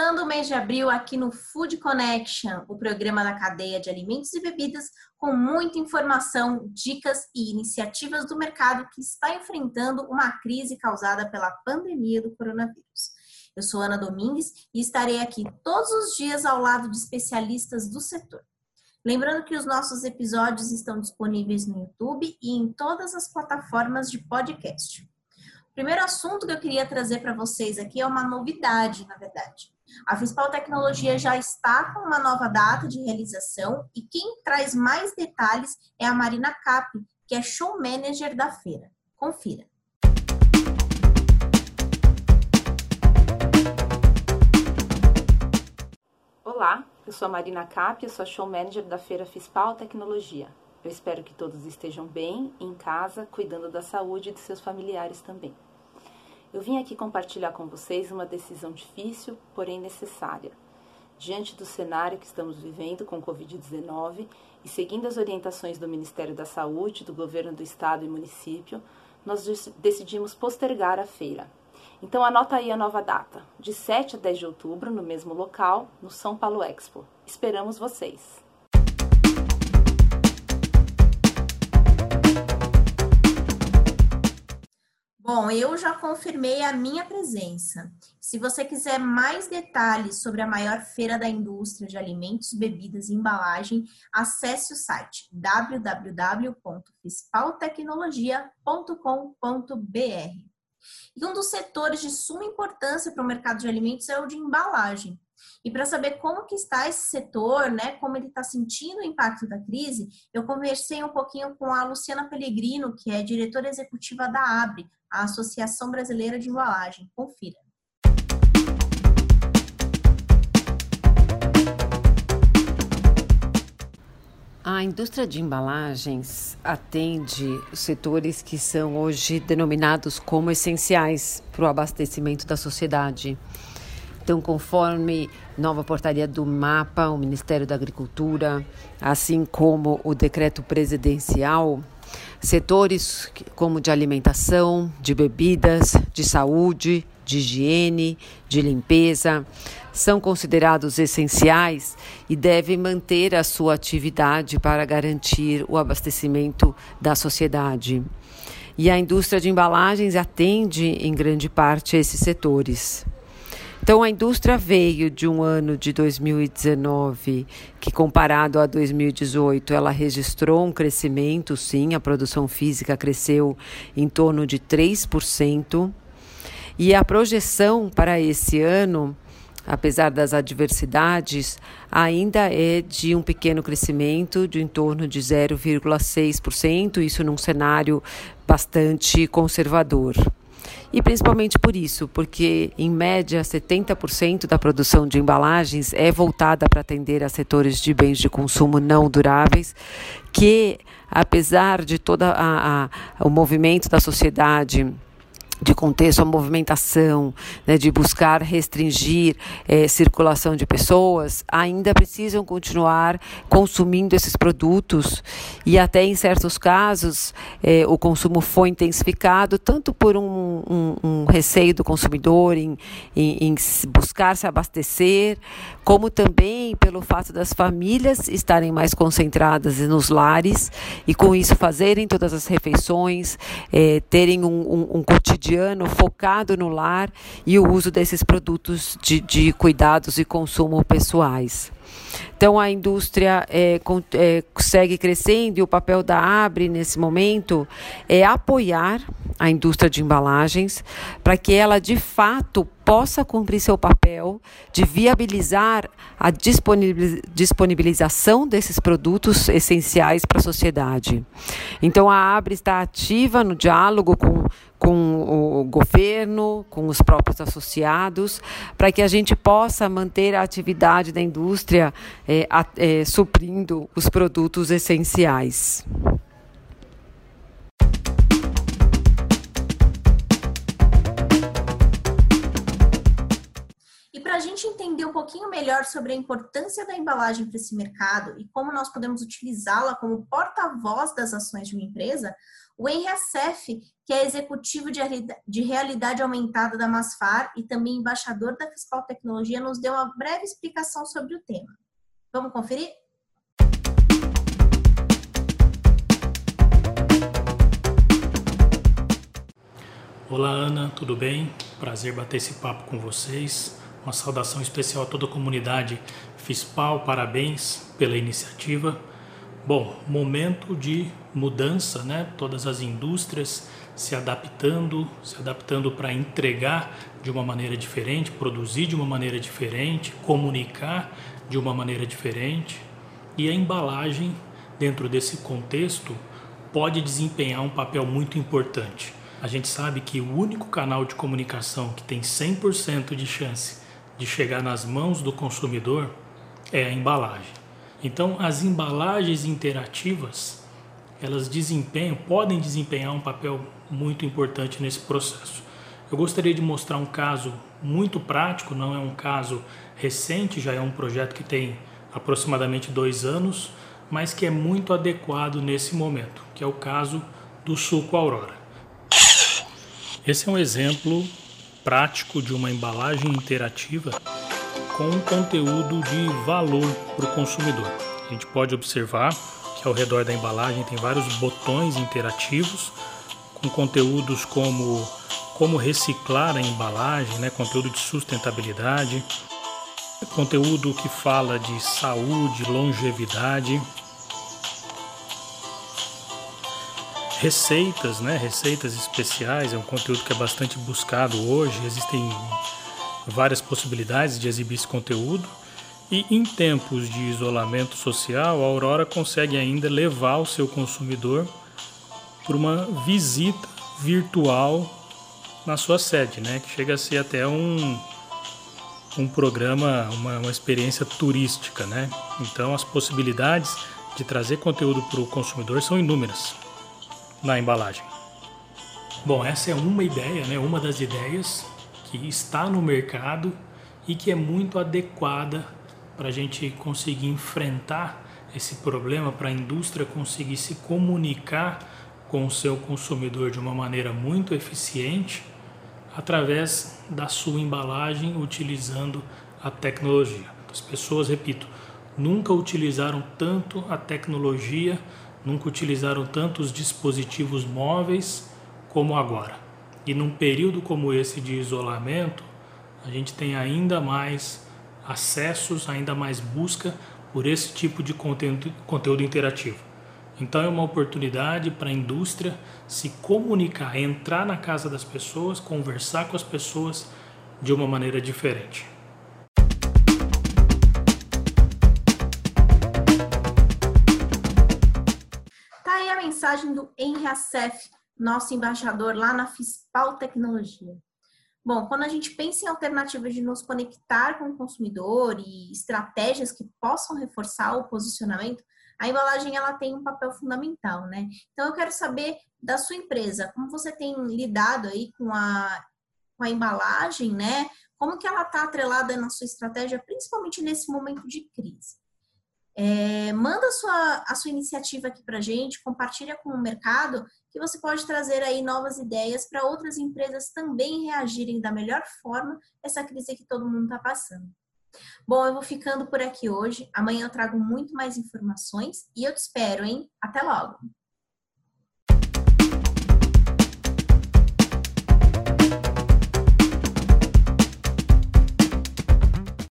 Começando o mês de abril aqui no Food Connection, o programa da cadeia de alimentos e bebidas, com muita informação, dicas e iniciativas do mercado que está enfrentando uma crise causada pela pandemia do coronavírus. Eu sou Ana Domingues e estarei aqui todos os dias ao lado de especialistas do setor. Lembrando que os nossos episódios estão disponíveis no YouTube e em todas as plataformas de podcast. O primeiro assunto que eu queria trazer para vocês aqui é uma novidade, na verdade. A Fispal Tecnologia já está com uma nova data de realização e quem traz mais detalhes é a Marina Cap, que é show manager da feira. Confira. Olá, eu sou a Marina Cap, eu sou a show manager da feira Fispal Tecnologia. Eu espero que todos estejam bem, em casa, cuidando da saúde de seus familiares também. Eu vim aqui compartilhar com vocês uma decisão difícil, porém necessária. Diante do cenário que estamos vivendo com Covid-19 e seguindo as orientações do Ministério da Saúde, do Governo do Estado e município, nós decidimos postergar a feira. Então anota aí a nova data, de 7 a 10 de outubro, no mesmo local, no São Paulo Expo. Esperamos vocês! Bom, eu já confirmei a minha presença. Se você quiser mais detalhes sobre a maior feira da indústria de alimentos, bebidas e embalagem, acesse o site www.fispaltecnologia.com.br. E um dos setores de suma importância para o mercado de alimentos é o de embalagem. E para saber como que está esse setor, né, como ele está sentindo o impacto da crise, eu conversei um pouquinho com a Luciana Pellegrino, que é diretora executiva da ABRE, a Associação Brasileira de Embalagem. Confira. A indústria de embalagens atende setores que são hoje denominados como essenciais para o abastecimento da sociedade. Então, conforme nova portaria do MAPA, o Ministério da Agricultura, assim como o decreto presidencial, setores como de alimentação, de bebidas, de saúde, de higiene, de limpeza, são considerados essenciais e devem manter a sua atividade para garantir o abastecimento da sociedade. E a indústria de embalagens atende em grande parte esses setores. Então, a indústria veio de um ano de 2019 que, comparado a 2018, ela registrou um crescimento, sim, a produção física cresceu em torno de 3%. E a projeção para esse ano, apesar das adversidades, ainda é de um pequeno crescimento de em torno de 0,6%, isso num cenário bastante conservador. E principalmente por isso, porque em média 70% da produção de embalagens é voltada para atender a setores de bens de consumo não duráveis, que apesar de todo o movimento da sociedade de contexto, a movimentação, né, de buscar restringir é, circulação de pessoas, ainda precisam continuar consumindo esses produtos. E até em certos casos é, o consumo foi intensificado tanto por um, um, um receio do consumidor em, em, em buscar se abastecer, como também pelo fato das famílias estarem mais concentradas nos lares e com isso fazerem todas as refeições, é, terem um, um, cotidiano cotidiano focado no lar e o uso desses produtos de, de cuidados e consumo pessoais. Então a indústria é, é, segue crescendo e o papel da Abre nesse momento é apoiar a indústria de embalagens para que ela de fato possa cumprir seu papel de viabilizar a disponibilização desses produtos essenciais para a sociedade. Então a Abre está ativa no diálogo com com o governo, com os próprios associados, para que a gente possa manter a atividade da indústria é, é, suprindo os produtos essenciais. E para a gente entender um pouquinho melhor sobre a importância da embalagem para esse mercado e como nós podemos utilizá-la como porta-voz das ações de uma empresa, o Henry que é executivo de realidade aumentada da Masfar e também embaixador da Fiscal Tecnologia, nos deu uma breve explicação sobre o tema. Vamos conferir? Olá, Ana, tudo bem? Prazer bater esse papo com vocês. Uma saudação especial a toda a comunidade FISPAL, parabéns pela iniciativa. Bom, momento de mudança, né? Todas as indústrias se adaptando, se adaptando para entregar de uma maneira diferente, produzir de uma maneira diferente, comunicar de uma maneira diferente. E a embalagem, dentro desse contexto, pode desempenhar um papel muito importante. A gente sabe que o único canal de comunicação que tem 100% de chance de chegar nas mãos do consumidor é a embalagem. Então, as embalagens interativas, elas desempenham, podem desempenhar um papel muito importante nesse processo. Eu gostaria de mostrar um caso muito prático, não é um caso recente, já é um projeto que tem aproximadamente dois anos, mas que é muito adequado nesse momento, que é o caso do suco Aurora. Esse é um exemplo prático de uma embalagem interativa com um conteúdo de valor para o consumidor. A gente pode observar que ao redor da embalagem tem vários botões interativos com conteúdos como como reciclar a embalagem, né? conteúdo de sustentabilidade, conteúdo que fala de saúde, longevidade, receitas, né? Receitas especiais é um conteúdo que é bastante buscado hoje. Existem várias possibilidades de exibir esse conteúdo. E em tempos de isolamento social, a Aurora consegue ainda levar o seu consumidor por uma visita virtual na sua sede, né? Que chega a ser até um, um programa, uma, uma experiência turística, né? Então as possibilidades de trazer conteúdo para o consumidor são inúmeras na embalagem. Bom, essa é uma ideia, né? uma das ideias que está no mercado e que é muito adequada para a gente conseguir enfrentar esse problema, para a indústria conseguir se comunicar com o seu consumidor de uma maneira muito eficiente através da sua embalagem utilizando a tecnologia. As pessoas, repito, nunca utilizaram tanto a tecnologia nunca utilizaram tantos dispositivos móveis como agora. E num período como esse de isolamento, a gente tem ainda mais acessos, ainda mais busca por esse tipo de conteúdo, conteúdo interativo. Então é uma oportunidade para a indústria se comunicar, entrar na casa das pessoas, conversar com as pessoas de uma maneira diferente. Mensagem do Henry Assef, nosso embaixador lá na Fispal Tecnologia. Bom, quando a gente pensa em alternativas de nos conectar com o consumidor e estratégias que possam reforçar o posicionamento, a embalagem ela tem um papel fundamental, né? Então eu quero saber da sua empresa, como você tem lidado aí com a, com a embalagem, né? Como que ela está atrelada na sua estratégia, principalmente nesse momento de crise? É, manda a sua, a sua iniciativa aqui para gente, compartilha com o mercado, que você pode trazer aí novas ideias para outras empresas também reagirem da melhor forma essa crise que todo mundo está passando. Bom, eu vou ficando por aqui hoje. Amanhã eu trago muito mais informações e eu te espero, hein? Até logo!